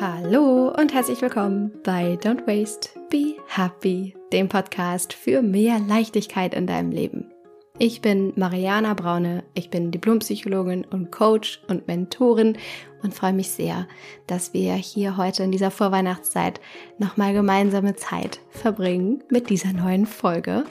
Hallo und herzlich willkommen bei Don't Waste, Be Happy, dem Podcast für mehr Leichtigkeit in deinem Leben. Ich bin Mariana Braune, ich bin Diplompsychologin und Coach und Mentorin und freue mich sehr, dass wir hier heute in dieser Vorweihnachtszeit nochmal gemeinsame Zeit verbringen mit dieser neuen Folge.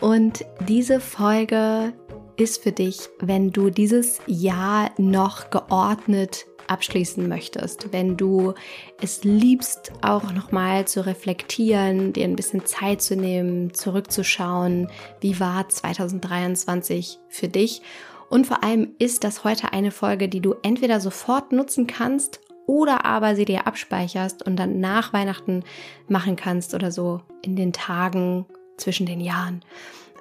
Und diese Folge ist für dich, wenn du dieses Jahr noch geordnet abschließen möchtest, wenn du es liebst, auch nochmal zu reflektieren, dir ein bisschen Zeit zu nehmen, zurückzuschauen, wie war 2023 für dich. Und vor allem ist das heute eine Folge, die du entweder sofort nutzen kannst oder aber sie dir abspeicherst und dann nach Weihnachten machen kannst oder so in den Tagen zwischen den Jahren.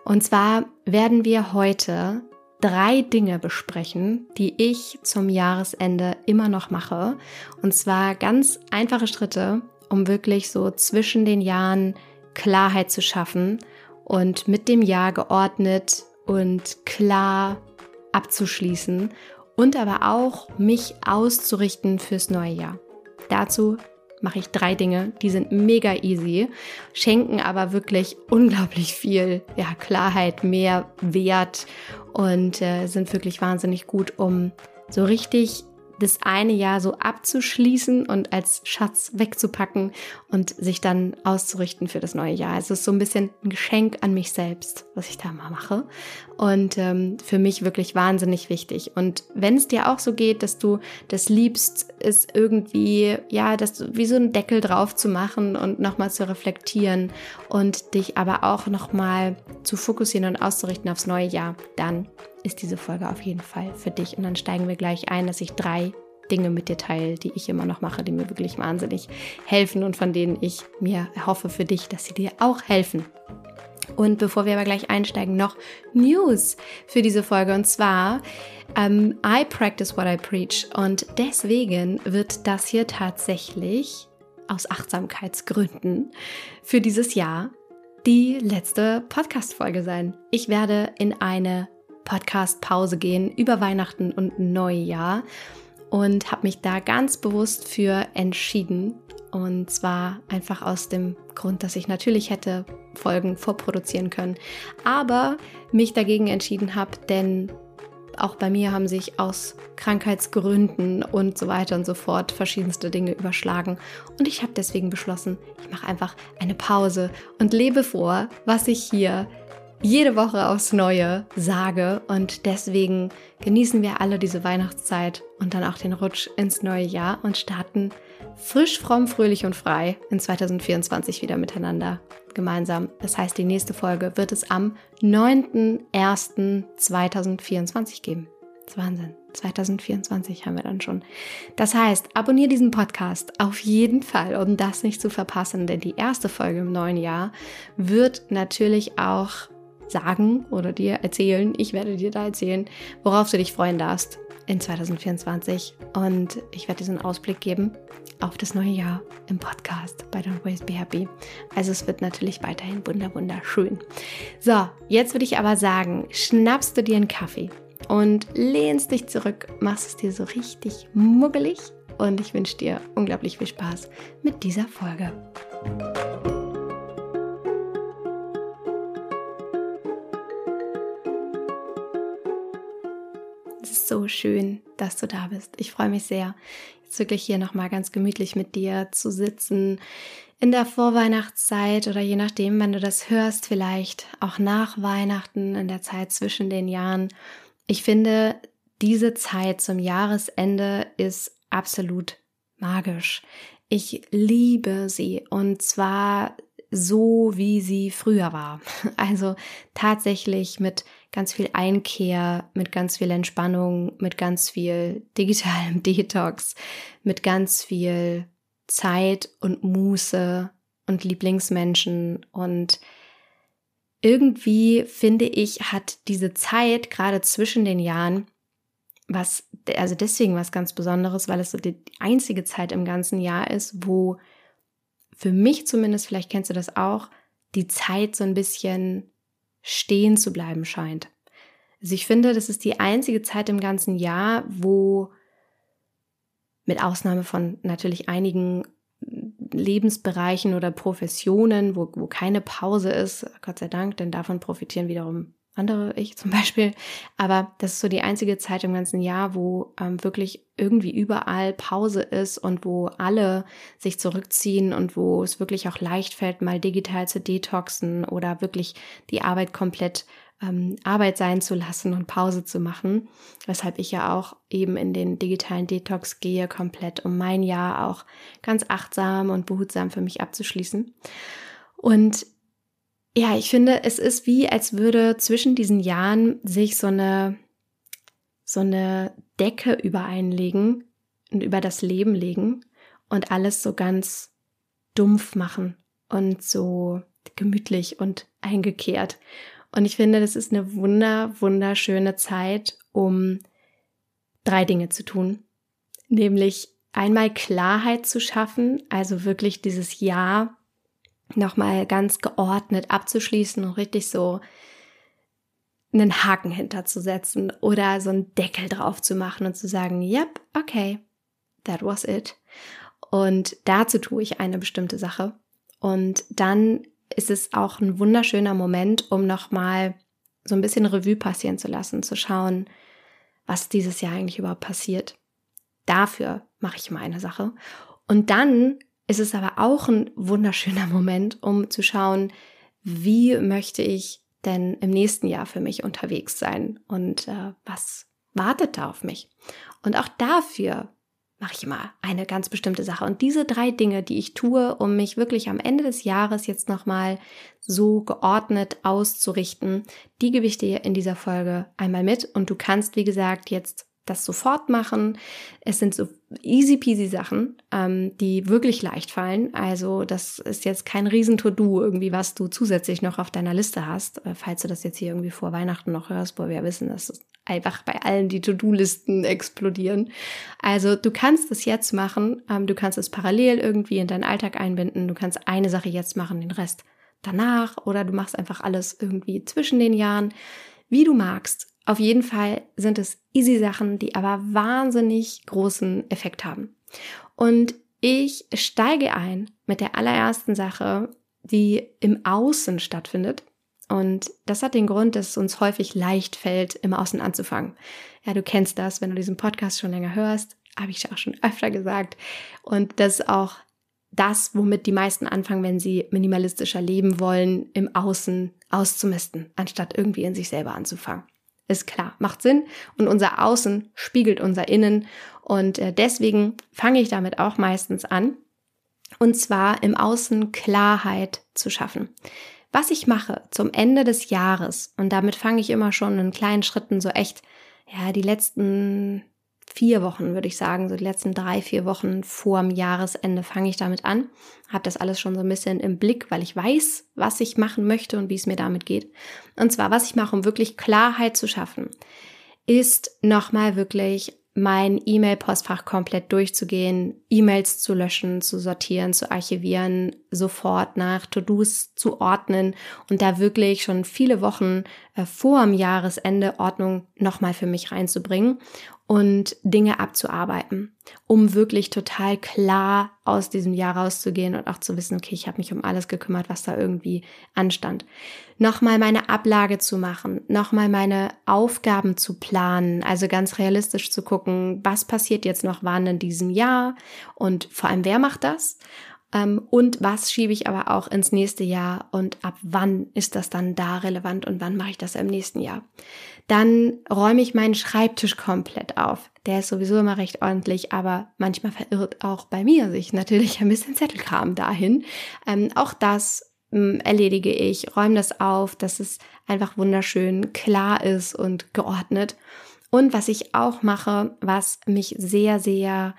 Und zwar werden wir heute drei Dinge besprechen, die ich zum Jahresende immer noch mache. Und zwar ganz einfache Schritte, um wirklich so zwischen den Jahren Klarheit zu schaffen und mit dem Jahr geordnet und klar abzuschließen und aber auch mich auszurichten fürs neue Jahr. Dazu mache ich drei Dinge, die sind mega easy, schenken aber wirklich unglaublich viel ja, Klarheit, mehr Wert und äh, sind wirklich wahnsinnig gut, um so richtig das eine Jahr so abzuschließen und als Schatz wegzupacken und sich dann auszurichten für das neue Jahr. Es ist so ein bisschen ein Geschenk an mich selbst, was ich da mal mache. Und ähm, für mich wirklich wahnsinnig wichtig. Und wenn es dir auch so geht, dass du das liebst, ist irgendwie, ja, das wie so ein Deckel drauf zu machen und nochmal zu reflektieren und dich aber auch nochmal zu fokussieren und auszurichten aufs neue Jahr, dann ist diese Folge auf jeden Fall für dich. Und dann steigen wir gleich ein, dass ich drei Dinge mit dir teile, die ich immer noch mache, die mir wirklich wahnsinnig helfen und von denen ich mir hoffe für dich, dass sie dir auch helfen. Und bevor wir aber gleich einsteigen, noch News für diese Folge. Und zwar, ähm, I practice what I preach. Und deswegen wird das hier tatsächlich aus Achtsamkeitsgründen für dieses Jahr die letzte Podcast-Folge sein. Ich werde in eine Podcast-Pause gehen über Weihnachten und Neujahr und habe mich da ganz bewusst für entschieden. Und zwar einfach aus dem Grund, dass ich natürlich hätte Folgen vorproduzieren können, aber mich dagegen entschieden habe, denn auch bei mir haben sich aus Krankheitsgründen und so weiter und so fort verschiedenste Dinge überschlagen. Und ich habe deswegen beschlossen, ich mache einfach eine Pause und lebe vor, was ich hier jede Woche aufs Neue sage. Und deswegen genießen wir alle diese Weihnachtszeit und dann auch den Rutsch ins neue Jahr und starten frisch, fromm, fröhlich und frei in 2024 wieder miteinander gemeinsam. Das heißt, die nächste Folge wird es am 9.01.2024 geben. Das ist Wahnsinn. 2024 haben wir dann schon. Das heißt, abonniere diesen Podcast auf jeden Fall, um das nicht zu verpassen, denn die erste Folge im neuen Jahr wird natürlich auch sagen oder dir erzählen, ich werde dir da erzählen, worauf du dich freuen darfst in 2024. Und ich werde diesen Ausblick geben auf das neue Jahr im Podcast bei Don't Waste Be Happy. Also es wird natürlich weiterhin wunder wunderschön. So, jetzt würde ich aber sagen, schnappst du dir einen Kaffee und lehnst dich zurück, machst es dir so richtig muggelig und ich wünsche dir unglaublich viel Spaß mit dieser Folge. So schön, dass du da bist. Ich freue mich sehr, jetzt wirklich hier nochmal ganz gemütlich mit dir zu sitzen. In der Vorweihnachtszeit oder je nachdem, wenn du das hörst, vielleicht auch nach Weihnachten, in der Zeit zwischen den Jahren. Ich finde, diese Zeit zum Jahresende ist absolut magisch. Ich liebe sie und zwar so, wie sie früher war. Also tatsächlich mit ganz viel Einkehr, mit ganz viel Entspannung, mit ganz viel digitalem Detox, mit ganz viel Zeit und Muße und Lieblingsmenschen. Und irgendwie finde ich, hat diese Zeit gerade zwischen den Jahren was, also deswegen was ganz Besonderes, weil es so die einzige Zeit im ganzen Jahr ist, wo für mich zumindest, vielleicht kennst du das auch, die Zeit so ein bisschen stehen zu bleiben scheint. Also ich finde, das ist die einzige Zeit im ganzen Jahr, wo mit Ausnahme von natürlich einigen Lebensbereichen oder Professionen, wo, wo keine Pause ist, Gott sei Dank, denn davon profitieren wiederum andere, ich zum Beispiel. Aber das ist so die einzige Zeit im ganzen Jahr, wo ähm, wirklich irgendwie überall Pause ist und wo alle sich zurückziehen und wo es wirklich auch leicht fällt, mal digital zu detoxen oder wirklich die Arbeit komplett ähm, Arbeit sein zu lassen und Pause zu machen. Weshalb ich ja auch eben in den digitalen Detox gehe, komplett, um mein Jahr auch ganz achtsam und behutsam für mich abzuschließen. Und ja, ich finde, es ist wie, als würde zwischen diesen Jahren sich so eine, so eine Decke über einen legen und über das Leben legen und alles so ganz dumpf machen und so gemütlich und eingekehrt. Und ich finde, das ist eine wunder, wunderschöne Zeit, um drei Dinge zu tun. Nämlich einmal Klarheit zu schaffen, also wirklich dieses Ja nochmal ganz geordnet abzuschließen und richtig so einen Haken hinterzusetzen oder so einen Deckel drauf zu machen und zu sagen, yep, okay, that was it. Und dazu tue ich eine bestimmte Sache. Und dann ist es auch ein wunderschöner Moment, um nochmal so ein bisschen Revue passieren zu lassen, zu schauen, was dieses Jahr eigentlich überhaupt passiert. Dafür mache ich meine Sache. Und dann ist es aber auch ein wunderschöner Moment, um zu schauen, wie möchte ich denn im nächsten Jahr für mich unterwegs sein und äh, was wartet da auf mich. Und auch dafür mache ich immer eine ganz bestimmte Sache. Und diese drei Dinge, die ich tue, um mich wirklich am Ende des Jahres jetzt nochmal so geordnet auszurichten, die gebe ich dir in dieser Folge einmal mit. Und du kannst, wie gesagt, jetzt das sofort machen. Es sind so easy peasy Sachen, ähm, die wirklich leicht fallen. Also das ist jetzt kein Riesen-To-Do irgendwie, was du zusätzlich noch auf deiner Liste hast, äh, falls du das jetzt hier irgendwie vor Weihnachten noch hörst, wo wir wissen, dass es einfach bei allen die To-Do-Listen explodieren. Also du kannst es jetzt machen, ähm, du kannst es parallel irgendwie in deinen Alltag einbinden, du kannst eine Sache jetzt machen, den Rest danach oder du machst einfach alles irgendwie zwischen den Jahren, wie du magst. Auf jeden Fall sind es easy Sachen, die aber wahnsinnig großen Effekt haben. Und ich steige ein mit der allerersten Sache, die im Außen stattfindet. Und das hat den Grund, dass es uns häufig leicht fällt, im Außen anzufangen. Ja, du kennst das, wenn du diesen Podcast schon länger hörst, habe ich auch schon öfter gesagt. Und das ist auch das, womit die meisten anfangen, wenn sie minimalistischer leben wollen, im Außen auszumisten, anstatt irgendwie in sich selber anzufangen. Ist klar, macht Sinn. Und unser Außen spiegelt unser Innen. Und äh, deswegen fange ich damit auch meistens an. Und zwar im Außen Klarheit zu schaffen. Was ich mache zum Ende des Jahres, und damit fange ich immer schon in kleinen Schritten so echt, ja, die letzten vier Wochen, würde ich sagen, so die letzten drei, vier Wochen vor dem Jahresende fange ich damit an. Habe das alles schon so ein bisschen im Blick, weil ich weiß, was ich machen möchte und wie es mir damit geht. Und zwar, was ich mache, um wirklich Klarheit zu schaffen, ist nochmal wirklich mein E-Mail-Postfach komplett durchzugehen, E-Mails zu löschen, zu sortieren, zu archivieren, sofort nach To-Dos zu ordnen und da wirklich schon viele Wochen äh, vor dem Jahresende Ordnung nochmal für mich reinzubringen und Dinge abzuarbeiten, um wirklich total klar aus diesem Jahr rauszugehen und auch zu wissen, okay, ich habe mich um alles gekümmert, was da irgendwie anstand. Nochmal meine Ablage zu machen, nochmal meine Aufgaben zu planen, also ganz realistisch zu gucken, was passiert jetzt noch wann in diesem Jahr und vor allem, wer macht das? Ähm, und was schiebe ich aber auch ins nächste Jahr und ab wann ist das dann da relevant und wann mache ich das im nächsten Jahr? Dann räume ich meinen Schreibtisch komplett auf. Der ist sowieso immer recht ordentlich, aber manchmal verirrt auch bei mir sich natürlich ein bisschen Zettelkram dahin. Ähm, auch das ähm, erledige ich, räume das auf, dass es einfach wunderschön klar ist und geordnet. Und was ich auch mache, was mich sehr, sehr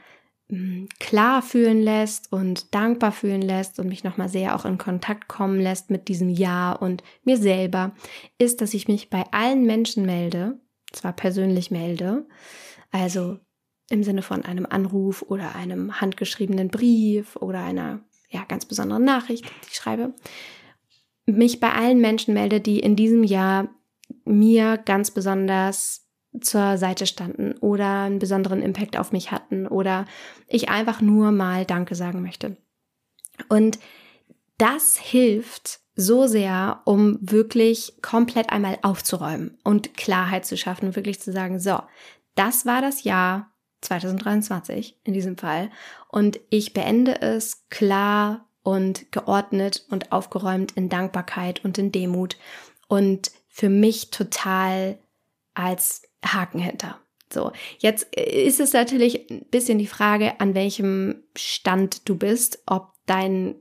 klar fühlen lässt und dankbar fühlen lässt und mich nochmal sehr auch in Kontakt kommen lässt mit diesem Ja und mir selber, ist, dass ich mich bei allen Menschen melde, zwar persönlich melde, also im Sinne von einem Anruf oder einem handgeschriebenen Brief oder einer ja, ganz besonderen Nachricht, die ich schreibe, mich bei allen Menschen melde, die in diesem Jahr mir ganz besonders zur Seite standen oder einen besonderen Impact auf mich hatten oder ich einfach nur mal Danke sagen möchte. Und das hilft so sehr, um wirklich komplett einmal aufzuräumen und Klarheit zu schaffen und wirklich zu sagen, so, das war das Jahr 2023 in diesem Fall und ich beende es klar und geordnet und aufgeräumt in Dankbarkeit und in Demut und für mich total als Haken hinter. So, jetzt ist es natürlich ein bisschen die Frage, an welchem Stand du bist, ob dein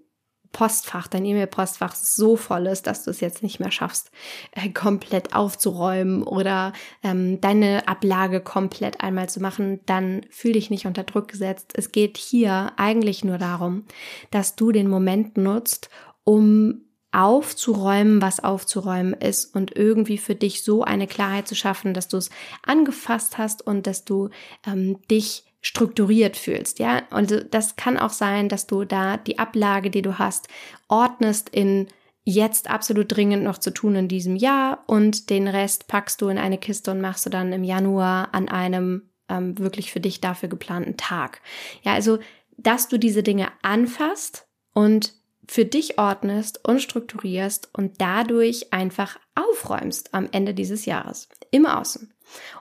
Postfach, dein E-Mail-Postfach so voll ist, dass du es jetzt nicht mehr schaffst, äh, komplett aufzuräumen oder ähm, deine Ablage komplett einmal zu machen, dann fühl dich nicht unter Druck gesetzt. Es geht hier eigentlich nur darum, dass du den Moment nutzt, um aufzuräumen, was aufzuräumen ist und irgendwie für dich so eine Klarheit zu schaffen, dass du es angefasst hast und dass du ähm, dich strukturiert fühlst, ja. Und das kann auch sein, dass du da die Ablage, die du hast, ordnest in jetzt absolut dringend noch zu tun in diesem Jahr und den Rest packst du in eine Kiste und machst du dann im Januar an einem ähm, wirklich für dich dafür geplanten Tag. Ja, also, dass du diese Dinge anfasst und für dich ordnest und strukturierst und dadurch einfach aufräumst am Ende dieses Jahres. Im Außen.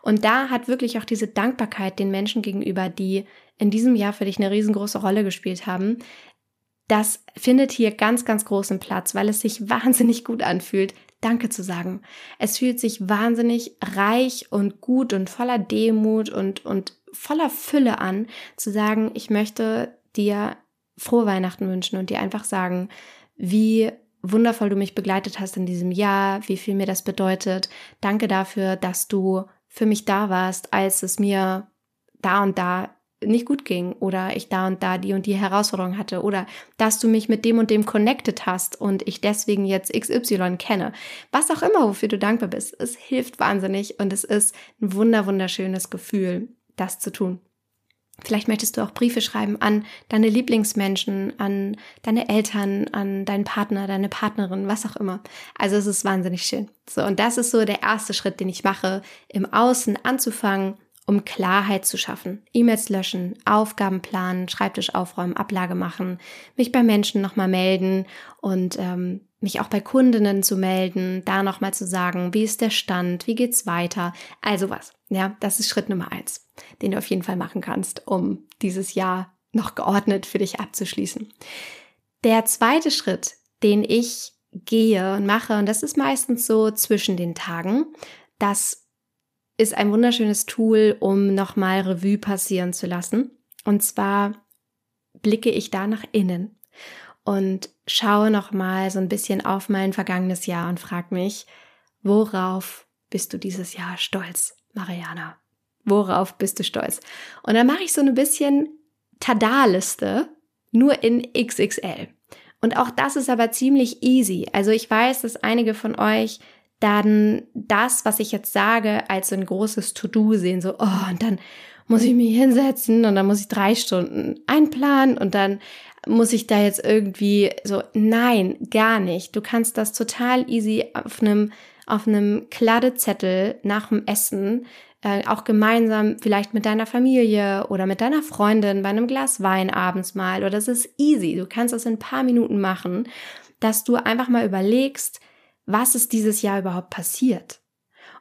Und da hat wirklich auch diese Dankbarkeit den Menschen gegenüber, die in diesem Jahr für dich eine riesengroße Rolle gespielt haben, das findet hier ganz, ganz großen Platz, weil es sich wahnsinnig gut anfühlt, Danke zu sagen. Es fühlt sich wahnsinnig reich und gut und voller Demut und, und voller Fülle an, zu sagen, ich möchte dir frohe Weihnachten wünschen und dir einfach sagen, wie wundervoll du mich begleitet hast in diesem Jahr, wie viel mir das bedeutet. Danke dafür, dass du für mich da warst, als es mir da und da nicht gut ging oder ich da und da die und die Herausforderung hatte oder dass du mich mit dem und dem connected hast und ich deswegen jetzt XY kenne. Was auch immer, wofür du dankbar bist. Es hilft wahnsinnig und es ist ein wunder, wunderschönes Gefühl, das zu tun. Vielleicht möchtest du auch Briefe schreiben an deine Lieblingsmenschen, an deine Eltern, an deinen Partner, deine Partnerin, was auch immer. Also es ist wahnsinnig schön. So, und das ist so der erste Schritt, den ich mache, im Außen anzufangen, um Klarheit zu schaffen. E-Mails löschen, Aufgaben planen, Schreibtisch aufräumen, Ablage machen, mich bei Menschen nochmal melden und ähm, mich auch bei Kundinnen zu melden, da nochmal zu sagen, wie ist der Stand, wie geht's weiter, also was. Ja, das ist Schritt Nummer eins, den du auf jeden Fall machen kannst, um dieses Jahr noch geordnet für dich abzuschließen. Der zweite Schritt, den ich gehe und mache, und das ist meistens so zwischen den Tagen, das ist ein wunderschönes Tool, um nochmal Revue passieren zu lassen. Und zwar blicke ich da nach innen und schaue nochmal so ein bisschen auf mein vergangenes Jahr und frage mich, worauf bist du dieses Jahr stolz, Mariana? Worauf bist du stolz? Und dann mache ich so ein bisschen Tada-Liste, nur in XXL. Und auch das ist aber ziemlich easy. Also ich weiß, dass einige von euch dann das, was ich jetzt sage, als so ein großes To-Do sehen, so, oh, und dann muss ich mich hinsetzen und dann muss ich drei Stunden einplanen und dann muss ich da jetzt irgendwie so, nein, gar nicht. Du kannst das total easy auf einem, auf einem Kladdezettel nach dem Essen, äh, auch gemeinsam vielleicht mit deiner Familie oder mit deiner Freundin bei einem Glas Wein abends mal, oder das ist easy. Du kannst das in ein paar Minuten machen, dass du einfach mal überlegst, was ist dieses Jahr überhaupt passiert?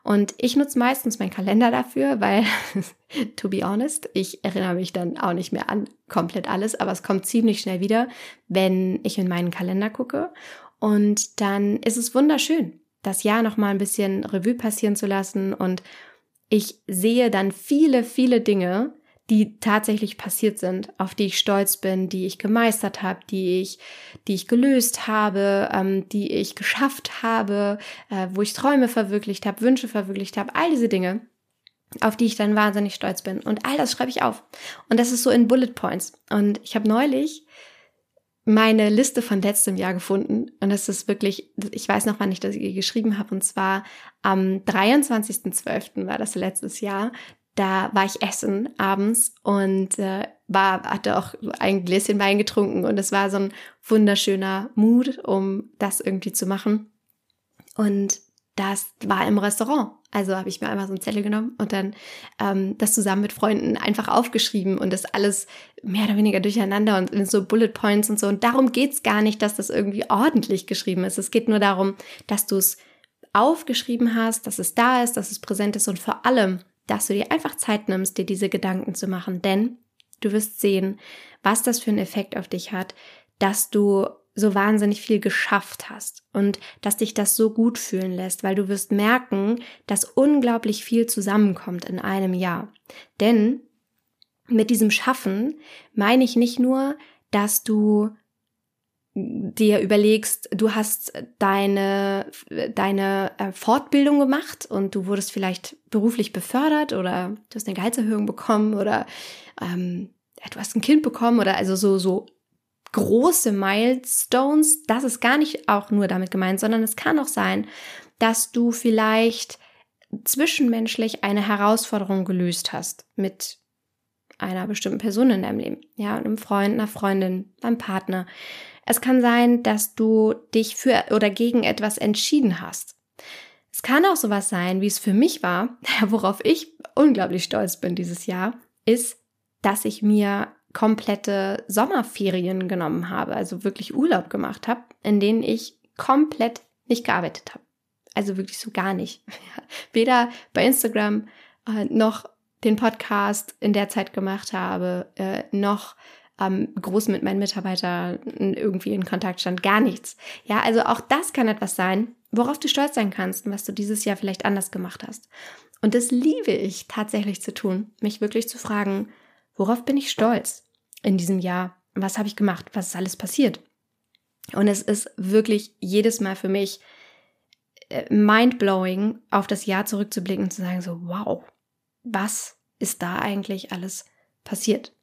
Und ich nutze meistens meinen Kalender dafür, weil, to be honest, ich erinnere mich dann auch nicht mehr an komplett alles, aber es kommt ziemlich schnell wieder, wenn ich in meinen Kalender gucke. Und dann ist es wunderschön, das Jahr nochmal ein bisschen Revue passieren zu lassen. Und ich sehe dann viele, viele Dinge, die tatsächlich passiert sind, auf die ich stolz bin, die ich gemeistert habe, die ich, die ich gelöst habe, ähm, die ich geschafft habe, äh, wo ich Träume verwirklicht habe, Wünsche verwirklicht habe, all diese Dinge, auf die ich dann wahnsinnig stolz bin. Und all das schreibe ich auf. Und das ist so in Bullet Points. Und ich habe neulich meine Liste von letztem Jahr gefunden. Und das ist wirklich, ich weiß noch, wann ich das geschrieben habe. Und zwar am 23.12. war das letztes Jahr da war ich essen abends und äh, war, hatte auch ein Gläschen Wein getrunken und es war so ein wunderschöner Mut, um das irgendwie zu machen. Und das war im Restaurant. Also habe ich mir einfach so einen Zettel genommen und dann ähm, das zusammen mit Freunden einfach aufgeschrieben und das alles mehr oder weniger durcheinander und in so Bullet Points und so. Und darum geht's gar nicht, dass das irgendwie ordentlich geschrieben ist. Es geht nur darum, dass du es aufgeschrieben hast, dass es da ist, dass es präsent ist und vor allem, dass du dir einfach Zeit nimmst, dir diese Gedanken zu machen. Denn du wirst sehen, was das für einen Effekt auf dich hat, dass du so wahnsinnig viel geschafft hast und dass dich das so gut fühlen lässt, weil du wirst merken, dass unglaublich viel zusammenkommt in einem Jahr. Denn mit diesem Schaffen meine ich nicht nur, dass du dir überlegst, du hast deine, deine äh, Fortbildung gemacht und du wurdest vielleicht beruflich befördert oder du hast eine Gehaltserhöhung bekommen oder ähm, du hast ein Kind bekommen oder also so, so große Milestones, das ist gar nicht auch nur damit gemeint, sondern es kann auch sein, dass du vielleicht zwischenmenschlich eine Herausforderung gelöst hast mit einer bestimmten Person in deinem Leben, ja, einem Freund, einer Freundin, einem Partner. Es kann sein, dass du dich für oder gegen etwas entschieden hast. Es kann auch sowas sein, wie es für mich war, worauf ich unglaublich stolz bin dieses Jahr, ist, dass ich mir komplette Sommerferien genommen habe, also wirklich Urlaub gemacht habe, in denen ich komplett nicht gearbeitet habe. Also wirklich so gar nicht. Weder bei Instagram äh, noch den Podcast in der Zeit gemacht habe, äh, noch ähm, groß mit meinen Mitarbeitern irgendwie in Kontakt stand, gar nichts. Ja, also auch das kann etwas sein, worauf du stolz sein kannst und was du dieses Jahr vielleicht anders gemacht hast. Und das liebe ich tatsächlich zu tun, mich wirklich zu fragen, worauf bin ich stolz in diesem Jahr? Was habe ich gemacht? Was ist alles passiert? Und es ist wirklich jedes Mal für mich äh, mindblowing, auf das Jahr zurückzublicken und zu sagen, so, wow, was ist da eigentlich alles passiert?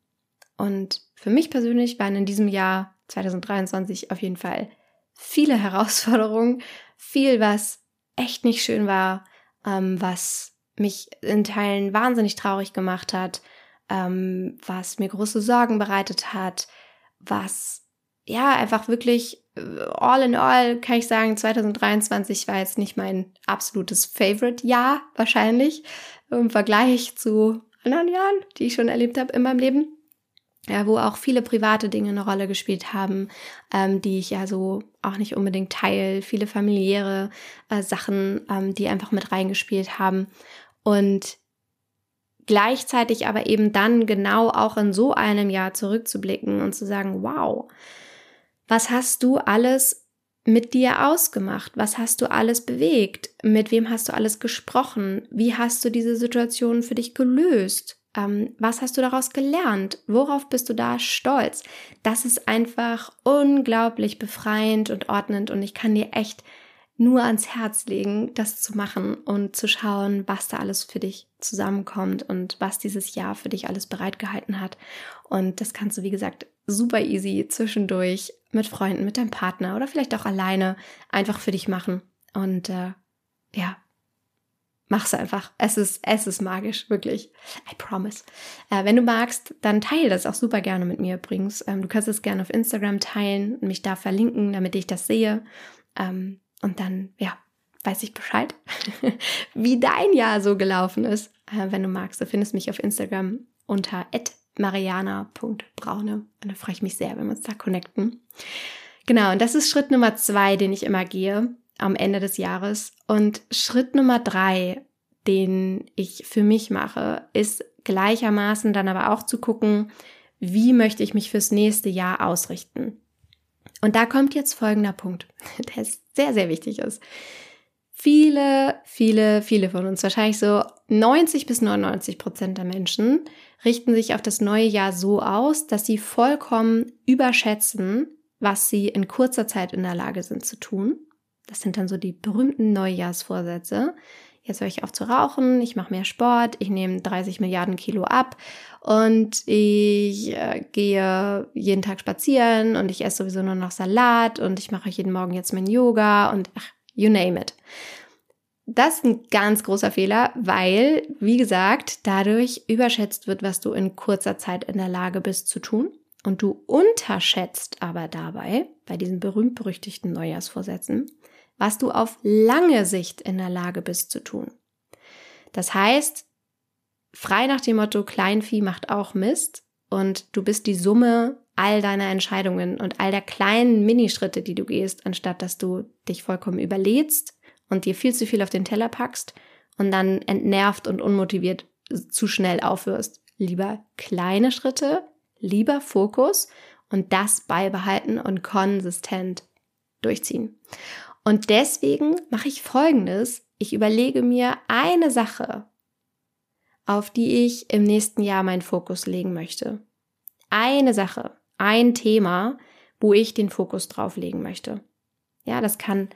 Und für mich persönlich waren in diesem Jahr 2023 auf jeden Fall viele Herausforderungen, viel, was echt nicht schön war, ähm, was mich in Teilen wahnsinnig traurig gemacht hat, ähm, was mir große Sorgen bereitet hat, was ja einfach wirklich äh, all in all kann ich sagen, 2023 war jetzt nicht mein absolutes Favorite-Jahr wahrscheinlich im Vergleich zu anderen Jahren, die ich schon erlebt habe in meinem Leben. Ja, wo auch viele private Dinge eine Rolle gespielt haben, ähm, die ich ja so auch nicht unbedingt teile, viele familiäre äh, Sachen, ähm, die einfach mit reingespielt haben. Und gleichzeitig aber eben dann genau auch in so einem Jahr zurückzublicken und zu sagen, wow, was hast du alles mit dir ausgemacht? Was hast du alles bewegt? Mit wem hast du alles gesprochen? Wie hast du diese Situation für dich gelöst? Ähm, was hast du daraus gelernt? Worauf bist du da stolz? Das ist einfach unglaublich befreiend und ordnend und ich kann dir echt nur ans Herz legen, das zu machen und zu schauen, was da alles für dich zusammenkommt und was dieses Jahr für dich alles bereitgehalten hat. Und das kannst du, wie gesagt, super easy zwischendurch mit Freunden, mit deinem Partner oder vielleicht auch alleine einfach für dich machen. Und äh, ja, mach's einfach. Es ist, es ist magisch, wirklich. I promise. Äh, wenn du magst, dann teile das auch super gerne mit mir übrigens. Ähm, du kannst es gerne auf Instagram teilen und mich da verlinken, damit ich das sehe. Ähm, und dann, ja, weiß ich Bescheid, wie dein Jahr so gelaufen ist. Äh, wenn du magst, du findest mich auf Instagram unter mariana.braune. Und da freue ich mich sehr, wenn wir uns da connecten. Genau, und das ist Schritt Nummer zwei, den ich immer gehe am Ende des Jahres. Und Schritt Nummer drei, den ich für mich mache, ist gleichermaßen dann aber auch zu gucken, wie möchte ich mich fürs nächste Jahr ausrichten. Und da kommt jetzt folgender Punkt, der sehr, sehr wichtig ist. Viele, viele, viele von uns, wahrscheinlich so 90 bis 99 Prozent der Menschen, richten sich auf das neue Jahr so aus, dass sie vollkommen überschätzen, was sie in kurzer Zeit in der Lage sind zu tun. Das sind dann so die berühmten Neujahrsvorsätze. Jetzt höre ich auf zu rauchen, ich mache mehr Sport, ich nehme 30 Milliarden Kilo ab und ich äh, gehe jeden Tag spazieren und ich esse sowieso nur noch Salat und ich mache jeden Morgen jetzt mein Yoga und ach, you name it. Das ist ein ganz großer Fehler, weil, wie gesagt, dadurch überschätzt wird, was du in kurzer Zeit in der Lage bist zu tun. Und du unterschätzt aber dabei, bei diesen berühmt-berüchtigten Neujahrsvorsätzen, was du auf lange Sicht in der Lage bist zu tun. Das heißt, frei nach dem Motto Kleinvieh macht auch Mist und du bist die Summe all deiner Entscheidungen und all der kleinen Minischritte, die du gehst, anstatt dass du dich vollkommen überlädst und dir viel zu viel auf den Teller packst und dann entnervt und unmotiviert zu schnell aufhörst. Lieber kleine Schritte, lieber Fokus und das beibehalten und konsistent durchziehen. Und deswegen mache ich Folgendes. Ich überlege mir eine Sache, auf die ich im nächsten Jahr meinen Fokus legen möchte. Eine Sache, ein Thema, wo ich den Fokus drauf legen möchte. Ja, das kann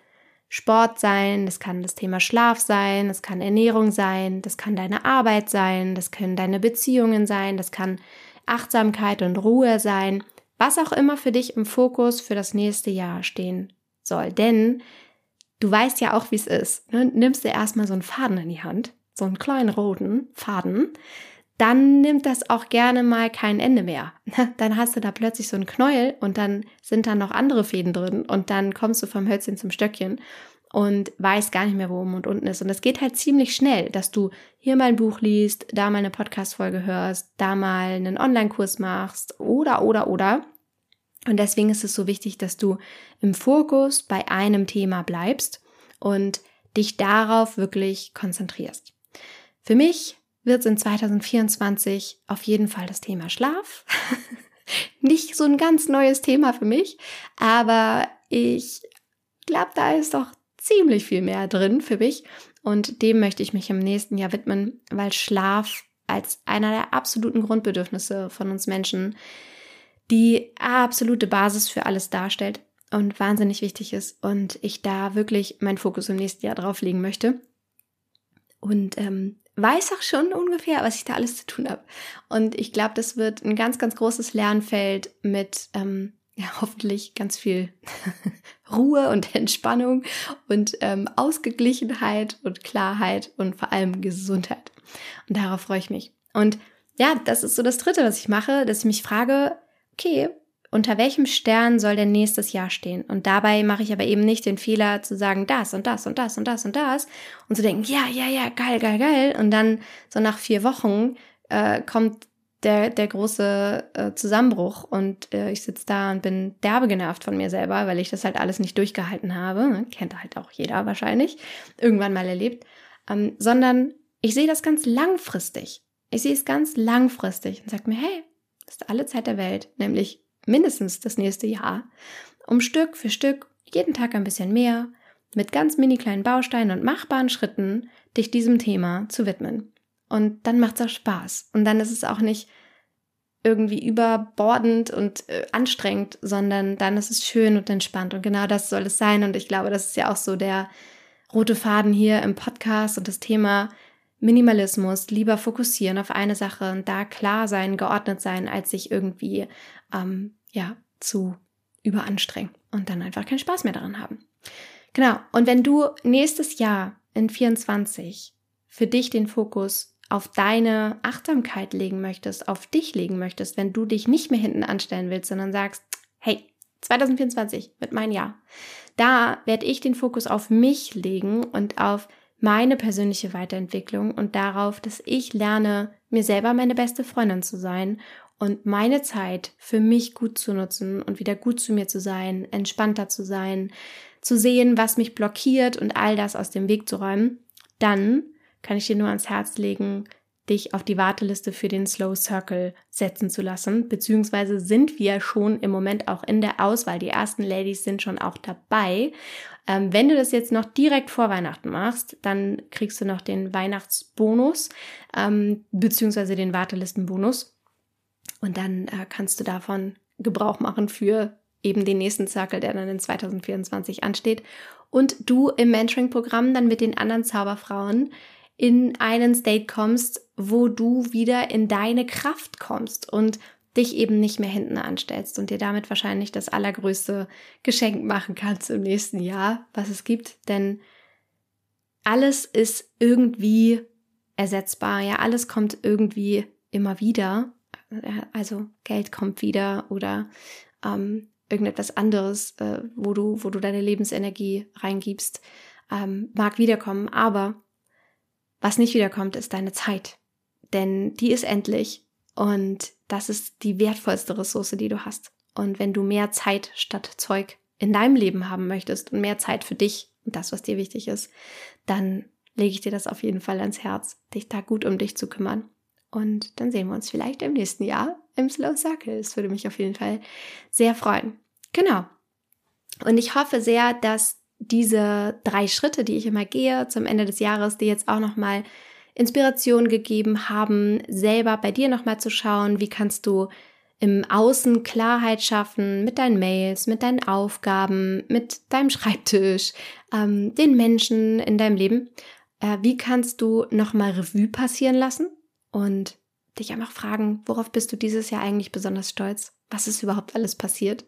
Sport sein, das kann das Thema Schlaf sein, das kann Ernährung sein, das kann deine Arbeit sein, das können deine Beziehungen sein, das kann Achtsamkeit und Ruhe sein, was auch immer für dich im Fokus für das nächste Jahr stehen soll. Denn du weißt ja auch, wie es ist. Ne? Nimmst du erstmal so einen Faden in die Hand, so einen kleinen roten Faden, dann nimmt das auch gerne mal kein Ende mehr. Dann hast du da plötzlich so einen Knäuel und dann sind da noch andere Fäden drin und dann kommst du vom Hölzchen zum Stöckchen und weißt gar nicht mehr, wo oben und unten ist. Und es geht halt ziemlich schnell, dass du hier mal ein Buch liest, da mal eine Podcast-Folge hörst, da mal einen Online-Kurs machst oder, oder, oder. Und deswegen ist es so wichtig, dass du im Fokus bei einem Thema bleibst und dich darauf wirklich konzentrierst. Für mich wird es in 2024 auf jeden Fall das Thema Schlaf. Nicht so ein ganz neues Thema für mich, aber ich glaube, da ist doch ziemlich viel mehr drin für mich und dem möchte ich mich im nächsten Jahr widmen, weil Schlaf als einer der absoluten Grundbedürfnisse von uns Menschen die absolute Basis für alles darstellt und wahnsinnig wichtig ist und ich da wirklich meinen Fokus im nächsten Jahr drauf legen möchte. Und ähm, weiß auch schon ungefähr, was ich da alles zu tun habe. Und ich glaube, das wird ein ganz, ganz großes Lernfeld mit ähm, ja, hoffentlich ganz viel Ruhe und Entspannung und ähm, Ausgeglichenheit und Klarheit und vor allem Gesundheit. Und darauf freue ich mich. Und ja, das ist so das Dritte, was ich mache, dass ich mich frage, okay, unter welchem Stern soll denn nächstes Jahr stehen? Und dabei mache ich aber eben nicht den Fehler zu sagen, das und das und das und das und das und zu denken, ja, ja, ja, geil, geil, geil. Und dann so nach vier Wochen äh, kommt der, der große äh, Zusammenbruch und äh, ich sitze da und bin derbe genervt von mir selber, weil ich das halt alles nicht durchgehalten habe. Ne? Kennt halt auch jeder wahrscheinlich, irgendwann mal erlebt. Ähm, sondern ich sehe das ganz langfristig. Ich sehe es ganz langfristig und sage mir, hey, das ist alle Zeit der Welt, nämlich mindestens das nächste Jahr, um Stück für Stück jeden Tag ein bisschen mehr, mit ganz mini kleinen Bausteinen und machbaren Schritten dich diesem Thema zu widmen. Und dann macht es auch Spaß. Und dann ist es auch nicht irgendwie überbordend und äh, anstrengend, sondern dann ist es schön und entspannt. Und genau das soll es sein. Und ich glaube, das ist ja auch so der rote Faden hier im Podcast und das Thema Minimalismus, lieber fokussieren auf eine Sache und da klar sein, geordnet sein, als sich irgendwie ähm, ja zu überanstrengen und dann einfach keinen Spaß mehr daran haben. Genau. Und wenn du nächstes Jahr in 24 für dich den Fokus auf deine Achtsamkeit legen möchtest, auf dich legen möchtest, wenn du dich nicht mehr hinten anstellen willst, sondern sagst, hey, 2024 wird mein Jahr. Da werde ich den Fokus auf mich legen und auf meine persönliche Weiterentwicklung und darauf, dass ich lerne, mir selber meine beste Freundin zu sein und meine Zeit für mich gut zu nutzen und wieder gut zu mir zu sein, entspannter zu sein, zu sehen, was mich blockiert und all das aus dem Weg zu räumen, dann kann ich dir nur ans Herz legen, dich auf die Warteliste für den Slow Circle setzen zu lassen, beziehungsweise sind wir schon im Moment auch in der Auswahl. Die ersten Ladies sind schon auch dabei. Ähm, wenn du das jetzt noch direkt vor Weihnachten machst, dann kriegst du noch den Weihnachtsbonus, ähm, beziehungsweise den Wartelistenbonus. Und dann äh, kannst du davon Gebrauch machen für eben den nächsten Circle, der dann in 2024 ansteht. Und du im Mentoring-Programm dann mit den anderen Zauberfrauen in einen State kommst, wo du wieder in deine Kraft kommst und dich eben nicht mehr hinten anstellst und dir damit wahrscheinlich das allergrößte Geschenk machen kannst im nächsten Jahr, was es gibt. Denn alles ist irgendwie ersetzbar. Ja, alles kommt irgendwie immer wieder. Also Geld kommt wieder oder ähm, irgendetwas anderes, äh, wo du, wo du deine Lebensenergie reingibst, ähm, mag wiederkommen. Aber was nicht wiederkommt, ist deine Zeit. Denn die ist endlich und das ist die wertvollste Ressource, die du hast. Und wenn du mehr Zeit statt Zeug in deinem Leben haben möchtest und mehr Zeit für dich und das, was dir wichtig ist, dann lege ich dir das auf jeden Fall ans Herz, dich da gut um dich zu kümmern. Und dann sehen wir uns vielleicht im nächsten Jahr im Slow Circle. Es würde mich auf jeden Fall sehr freuen. Genau. Und ich hoffe sehr, dass diese drei Schritte, die ich immer gehe zum Ende des Jahres, dir jetzt auch nochmal Inspiration gegeben haben, selber bei dir nochmal zu schauen, wie kannst du im Außen Klarheit schaffen mit deinen Mails, mit deinen Aufgaben, mit deinem Schreibtisch, ähm, den Menschen in deinem Leben. Äh, wie kannst du nochmal Revue passieren lassen und dich einfach fragen, worauf bist du dieses Jahr eigentlich besonders stolz? Was ist überhaupt alles passiert?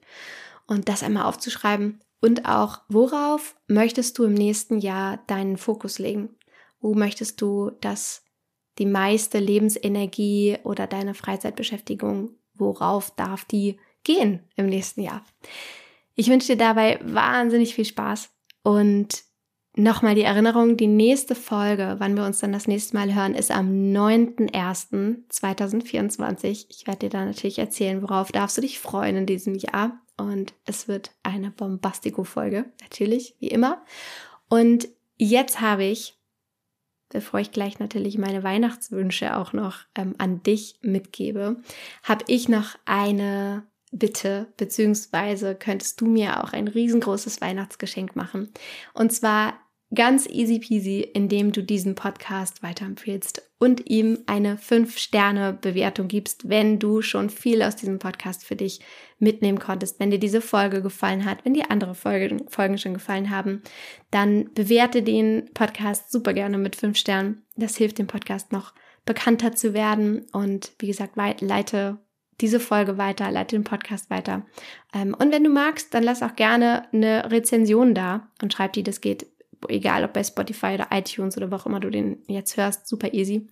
Und das einmal aufzuschreiben. Und auch, worauf möchtest du im nächsten Jahr deinen Fokus legen? Wo möchtest du, dass die meiste Lebensenergie oder deine Freizeitbeschäftigung, worauf darf die gehen im nächsten Jahr? Ich wünsche dir dabei wahnsinnig viel Spaß und Nochmal die Erinnerung, die nächste Folge, wann wir uns dann das nächste Mal hören, ist am 9.01.2024. Ich werde dir da natürlich erzählen, worauf darfst du dich freuen in diesem Jahr. Und es wird eine Bombastico-Folge, natürlich, wie immer. Und jetzt habe ich, bevor ich gleich natürlich meine Weihnachtswünsche auch noch ähm, an dich mitgebe, habe ich noch eine bitte, beziehungsweise könntest du mir auch ein riesengroßes Weihnachtsgeschenk machen. Und zwar ganz easy peasy, indem du diesen Podcast weiterempfehlst und ihm eine 5-Sterne-Bewertung gibst, wenn du schon viel aus diesem Podcast für dich mitnehmen konntest. Wenn dir diese Folge gefallen hat, wenn dir andere Folgen, Folgen schon gefallen haben, dann bewerte den Podcast super gerne mit 5 Sternen. Das hilft dem Podcast noch bekannter zu werden und wie gesagt, leite diese Folge weiter, leite den Podcast weiter. Ähm, und wenn du magst, dann lass auch gerne eine Rezension da und schreib die, das geht, egal ob bei Spotify oder iTunes oder wo auch immer du den jetzt hörst, super easy.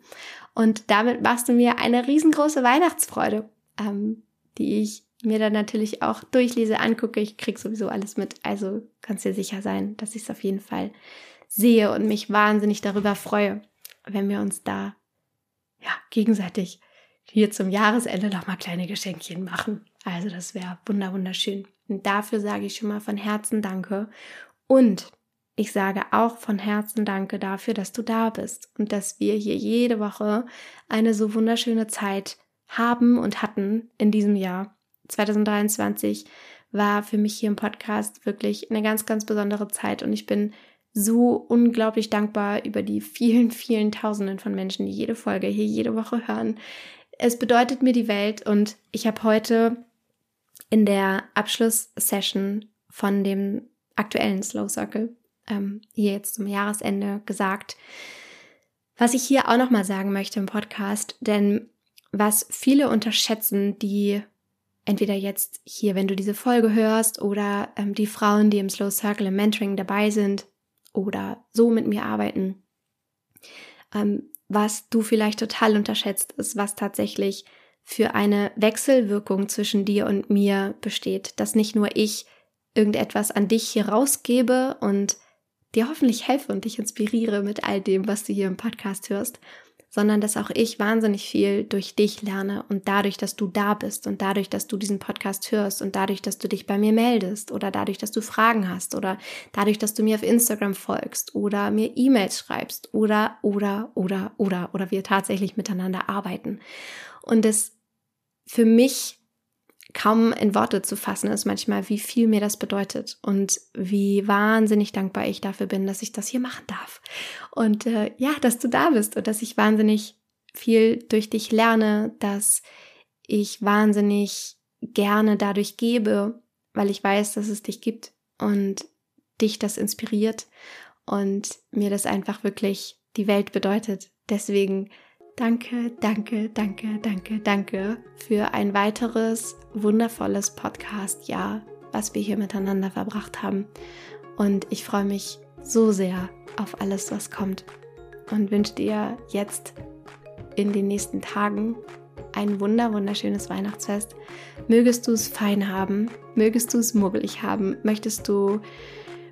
Und damit machst du mir eine riesengroße Weihnachtsfreude, ähm, die ich mir dann natürlich auch durchlese, angucke. Ich krieg sowieso alles mit. Also kannst dir sicher sein, dass ich es auf jeden Fall sehe und mich wahnsinnig darüber freue, wenn wir uns da ja gegenseitig hier zum Jahresende noch mal kleine Geschenkchen machen. Also das wäre wunderschön. Und dafür sage ich schon mal von Herzen Danke. Und ich sage auch von Herzen Danke dafür, dass du da bist und dass wir hier jede Woche eine so wunderschöne Zeit haben und hatten in diesem Jahr. 2023 war für mich hier im Podcast wirklich eine ganz, ganz besondere Zeit und ich bin so unglaublich dankbar über die vielen, vielen Tausenden von Menschen, die jede Folge hier jede Woche hören, es bedeutet mir die Welt und ich habe heute in der Abschlusssession von dem aktuellen Slow Circle ähm, hier jetzt zum Jahresende gesagt, was ich hier auch nochmal sagen möchte im Podcast, denn was viele unterschätzen, die entweder jetzt hier, wenn du diese Folge hörst, oder ähm, die Frauen, die im Slow Circle im Mentoring dabei sind oder so mit mir arbeiten, ähm, was du vielleicht total unterschätzt ist, was tatsächlich für eine Wechselwirkung zwischen dir und mir besteht, dass nicht nur ich irgendetwas an dich hier rausgebe und dir hoffentlich helfe und dich inspiriere mit all dem, was du hier im Podcast hörst, sondern dass auch ich wahnsinnig viel durch dich lerne und dadurch, dass du da bist und dadurch, dass du diesen Podcast hörst und dadurch, dass du dich bei mir meldest oder dadurch, dass du Fragen hast oder dadurch, dass du mir auf Instagram folgst oder mir E-Mails schreibst oder, oder, oder, oder, oder wir tatsächlich miteinander arbeiten. Und es für mich kaum in Worte zu fassen ist manchmal, wie viel mir das bedeutet und wie wahnsinnig dankbar ich dafür bin, dass ich das hier machen darf. Und äh, ja, dass du da bist und dass ich wahnsinnig viel durch dich lerne, dass ich wahnsinnig gerne dadurch gebe, weil ich weiß, dass es dich gibt und dich das inspiriert und mir das einfach wirklich die Welt bedeutet. Deswegen Danke, danke, danke, danke, danke für ein weiteres wundervolles Podcast-Jahr, was wir hier miteinander verbracht haben. Und ich freue mich so sehr auf alles, was kommt. Und wünsche dir jetzt in den nächsten Tagen ein wunder, wunderschönes Weihnachtsfest. Mögest du es fein haben, mögest du es muggelig haben, möchtest du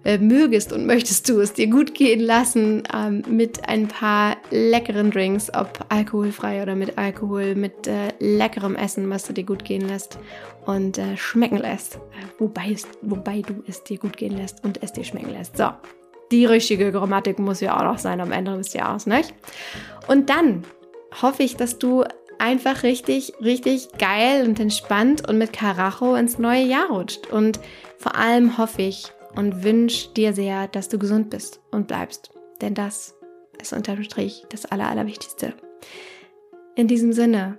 äh, mögest und möchtest du es dir gut gehen lassen ähm, mit ein paar leckeren Drinks, ob alkoholfrei oder mit Alkohol, mit äh, leckerem Essen, was du dir gut gehen lässt und äh, schmecken lässt, äh, wobei, es, wobei du es dir gut gehen lässt und es dir schmecken lässt. So, die richtige Grammatik muss ja auch noch sein am Ende des Jahres, nicht? Und dann hoffe ich, dass du einfach richtig, richtig geil und entspannt und mit Karacho ins neue Jahr rutscht. Und vor allem hoffe ich, und wünsche dir sehr, dass du gesund bist und bleibst. Denn das ist unterm Strich das Aller, Allerwichtigste. In diesem Sinne,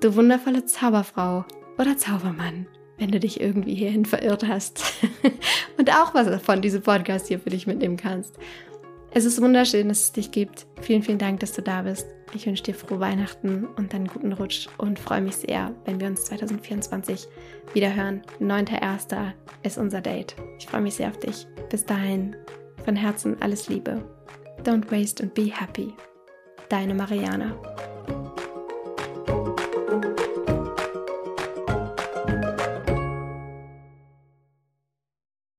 du wundervolle Zauberfrau oder Zaubermann, wenn du dich irgendwie hierhin verirrt hast und auch was von diesem Podcast hier für dich mitnehmen kannst. Es ist wunderschön, dass es dich gibt. Vielen, vielen Dank, dass du da bist. Ich wünsche dir frohe Weihnachten und einen guten Rutsch und freue mich sehr, wenn wir uns 2024 wieder hören. 9.1. ist unser Date. Ich freue mich sehr auf dich. Bis dahin, von Herzen alles Liebe. Don't waste and be happy. Deine Mariana.